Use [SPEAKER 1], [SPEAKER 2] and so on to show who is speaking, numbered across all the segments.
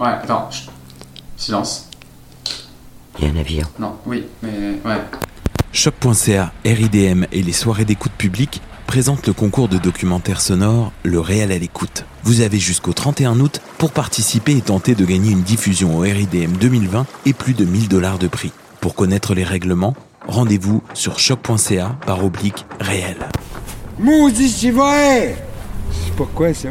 [SPEAKER 1] Ouais, attends. Silence.
[SPEAKER 2] Il y a un avion.
[SPEAKER 1] Non, oui, mais ouais.
[SPEAKER 3] Choc.ca, RIDM et les soirées d'écoute publique présentent le concours de documentaire sonore Le Réel à l'écoute. Vous avez jusqu'au 31 août pour participer et tenter de gagner une diffusion au RIDM 2020 et plus de 1000 dollars de prix. Pour connaître les règlements, rendez-vous sur choc.ca par oblique réel.
[SPEAKER 4] Maudit, c'est vrai! C'est pas quoi ça?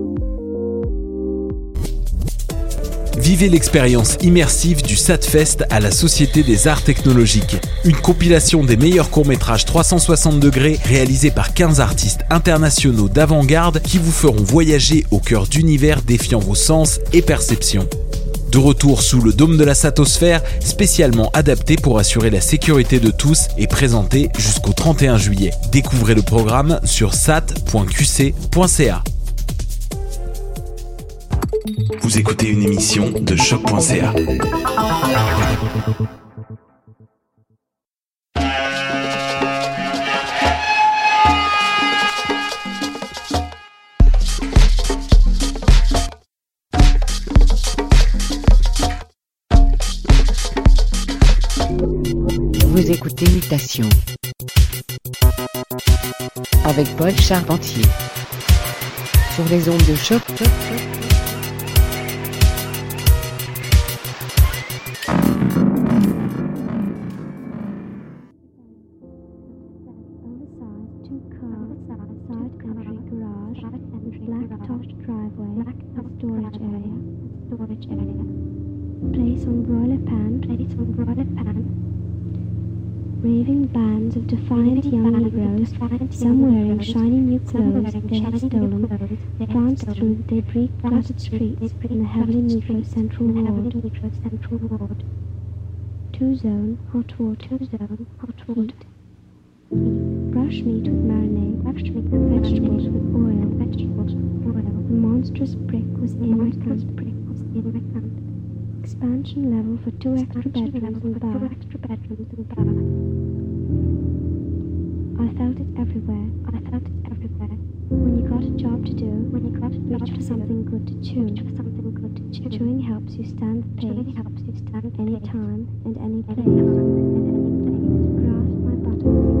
[SPEAKER 3] Vivez l'expérience immersive du SATFest à la Société des Arts Technologiques. Une compilation des meilleurs courts-métrages 360 degrés réalisés par 15 artistes internationaux d'avant-garde qui vous feront voyager au cœur d'univers défiant vos sens et perceptions. De retour sous le dôme de la Satosphère, spécialement adapté pour assurer la sécurité de tous et présenté jusqu'au 31 juillet. Découvrez le programme sur sat.qc.ca. Vous écoutez une émission de choc.ca.
[SPEAKER 2] Vous écoutez Mutation. Avec Paul Charpentier. Sur les ondes de choc.
[SPEAKER 5] Some wearing shiny new clothes they had stolen, danced through the debris-cluttered streets in the heavily Negro Central Ward. Two zone, hot water, two zone, hot water. Brush meat with marinade, brush meat with vegetables with oil, vegetables with oil. The monstrous brick was in my brick was in my hand. Expansion level for two extra bedrooms and bar. I felt it everywhere. I felt it everywhere. When you got a job to do, when you got a reach for something good to chew. Reach for something good to chew. Chewing helps you stand the pace. Chewing helps you stand any time and any place. Any time and any place. Grasp my buttocks.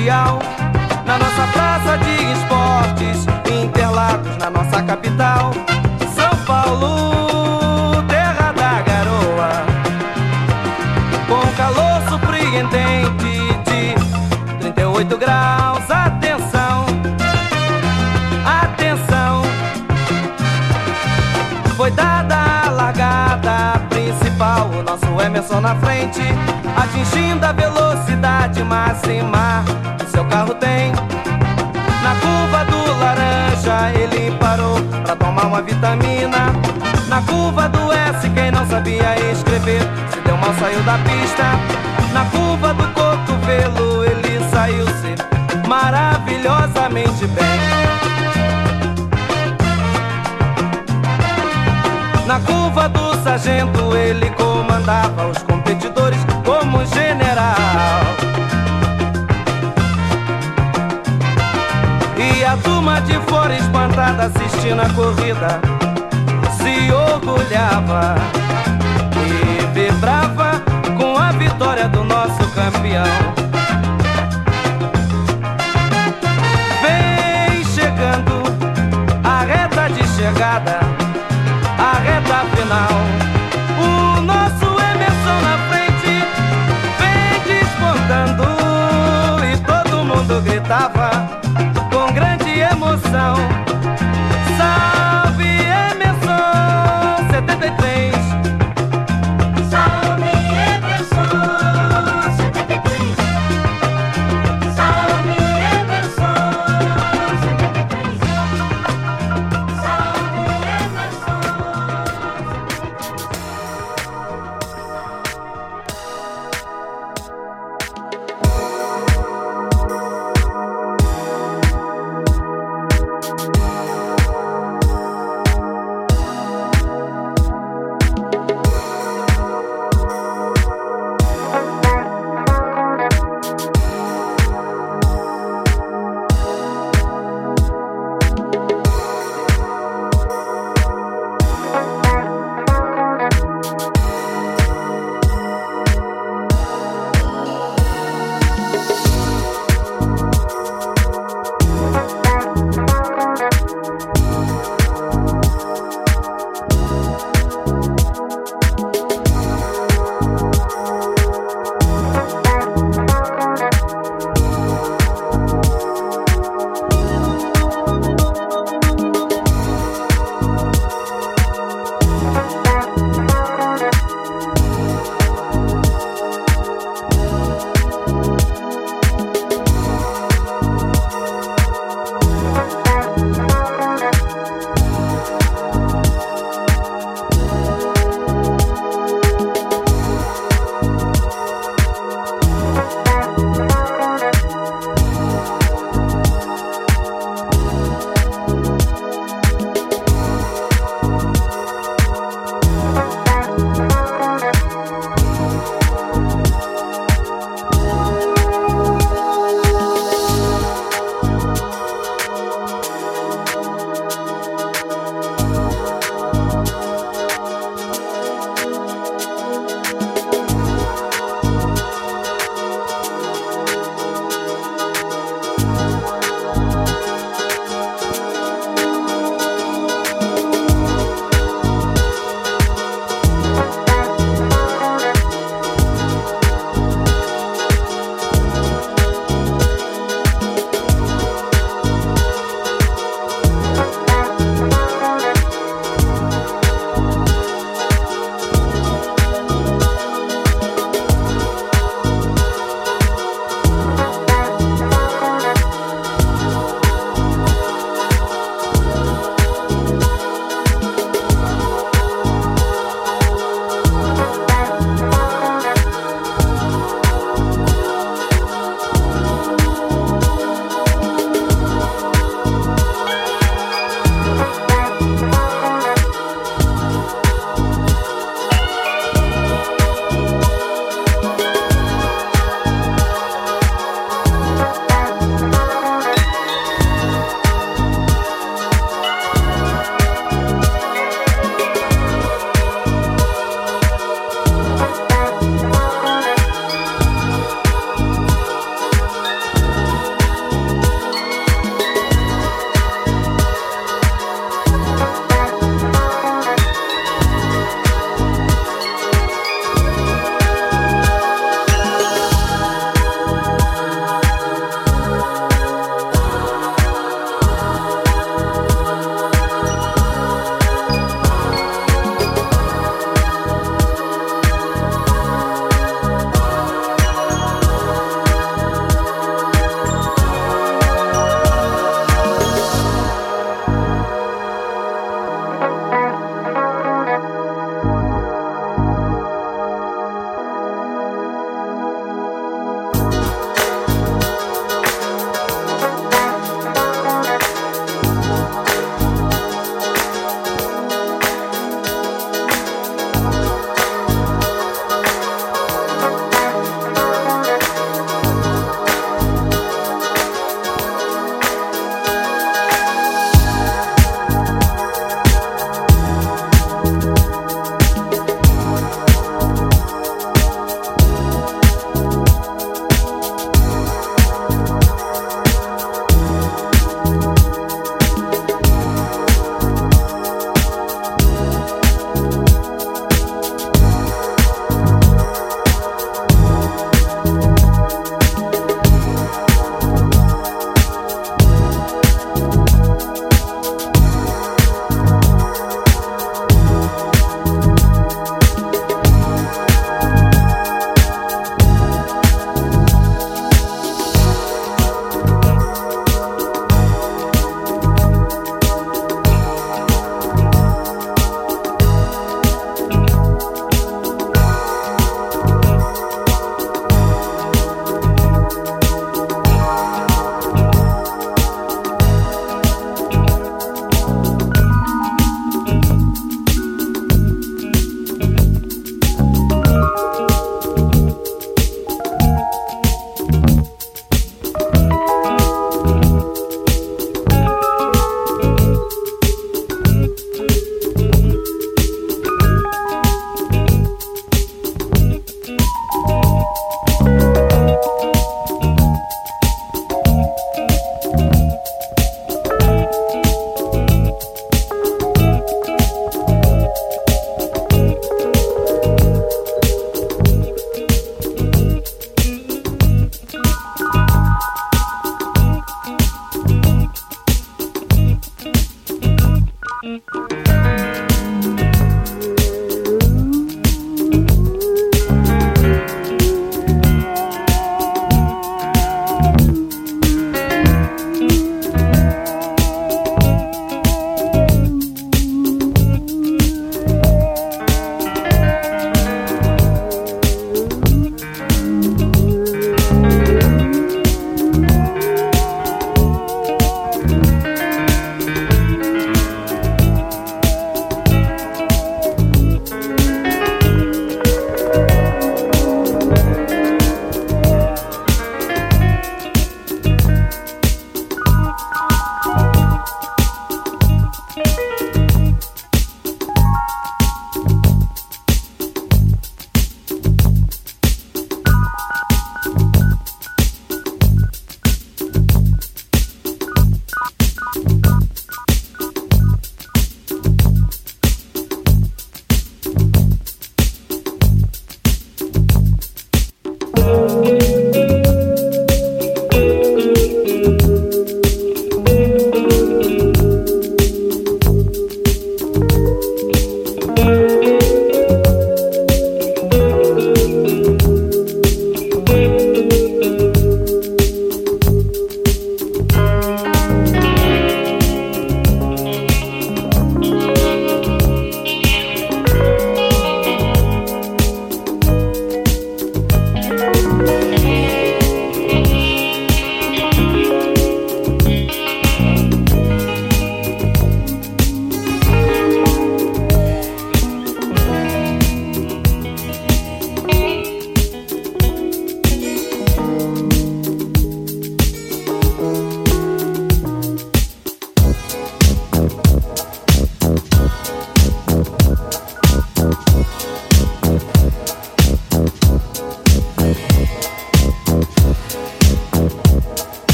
[SPEAKER 6] Mundial. Na nossa praça de esportes, Interlagos, na nossa capital, São Paulo, terra da garoa. Com calor surpreendente de 38 graus, atenção, atenção. Foi dada a largada principal, o nosso Emerson na frente, que seu carro tem. Na curva do laranja ele parou pra tomar uma vitamina. Na curva do S quem não sabia escrever se deu mal saiu da pista. Na curva do espantada assistindo a corrida se orgulhava e vibrava com a vitória do nosso campeão. Vem chegando a reta de chegada a reta final. O nosso Emerson na frente vem despontando e todo mundo gritava com grande emoção
[SPEAKER 7] dançar.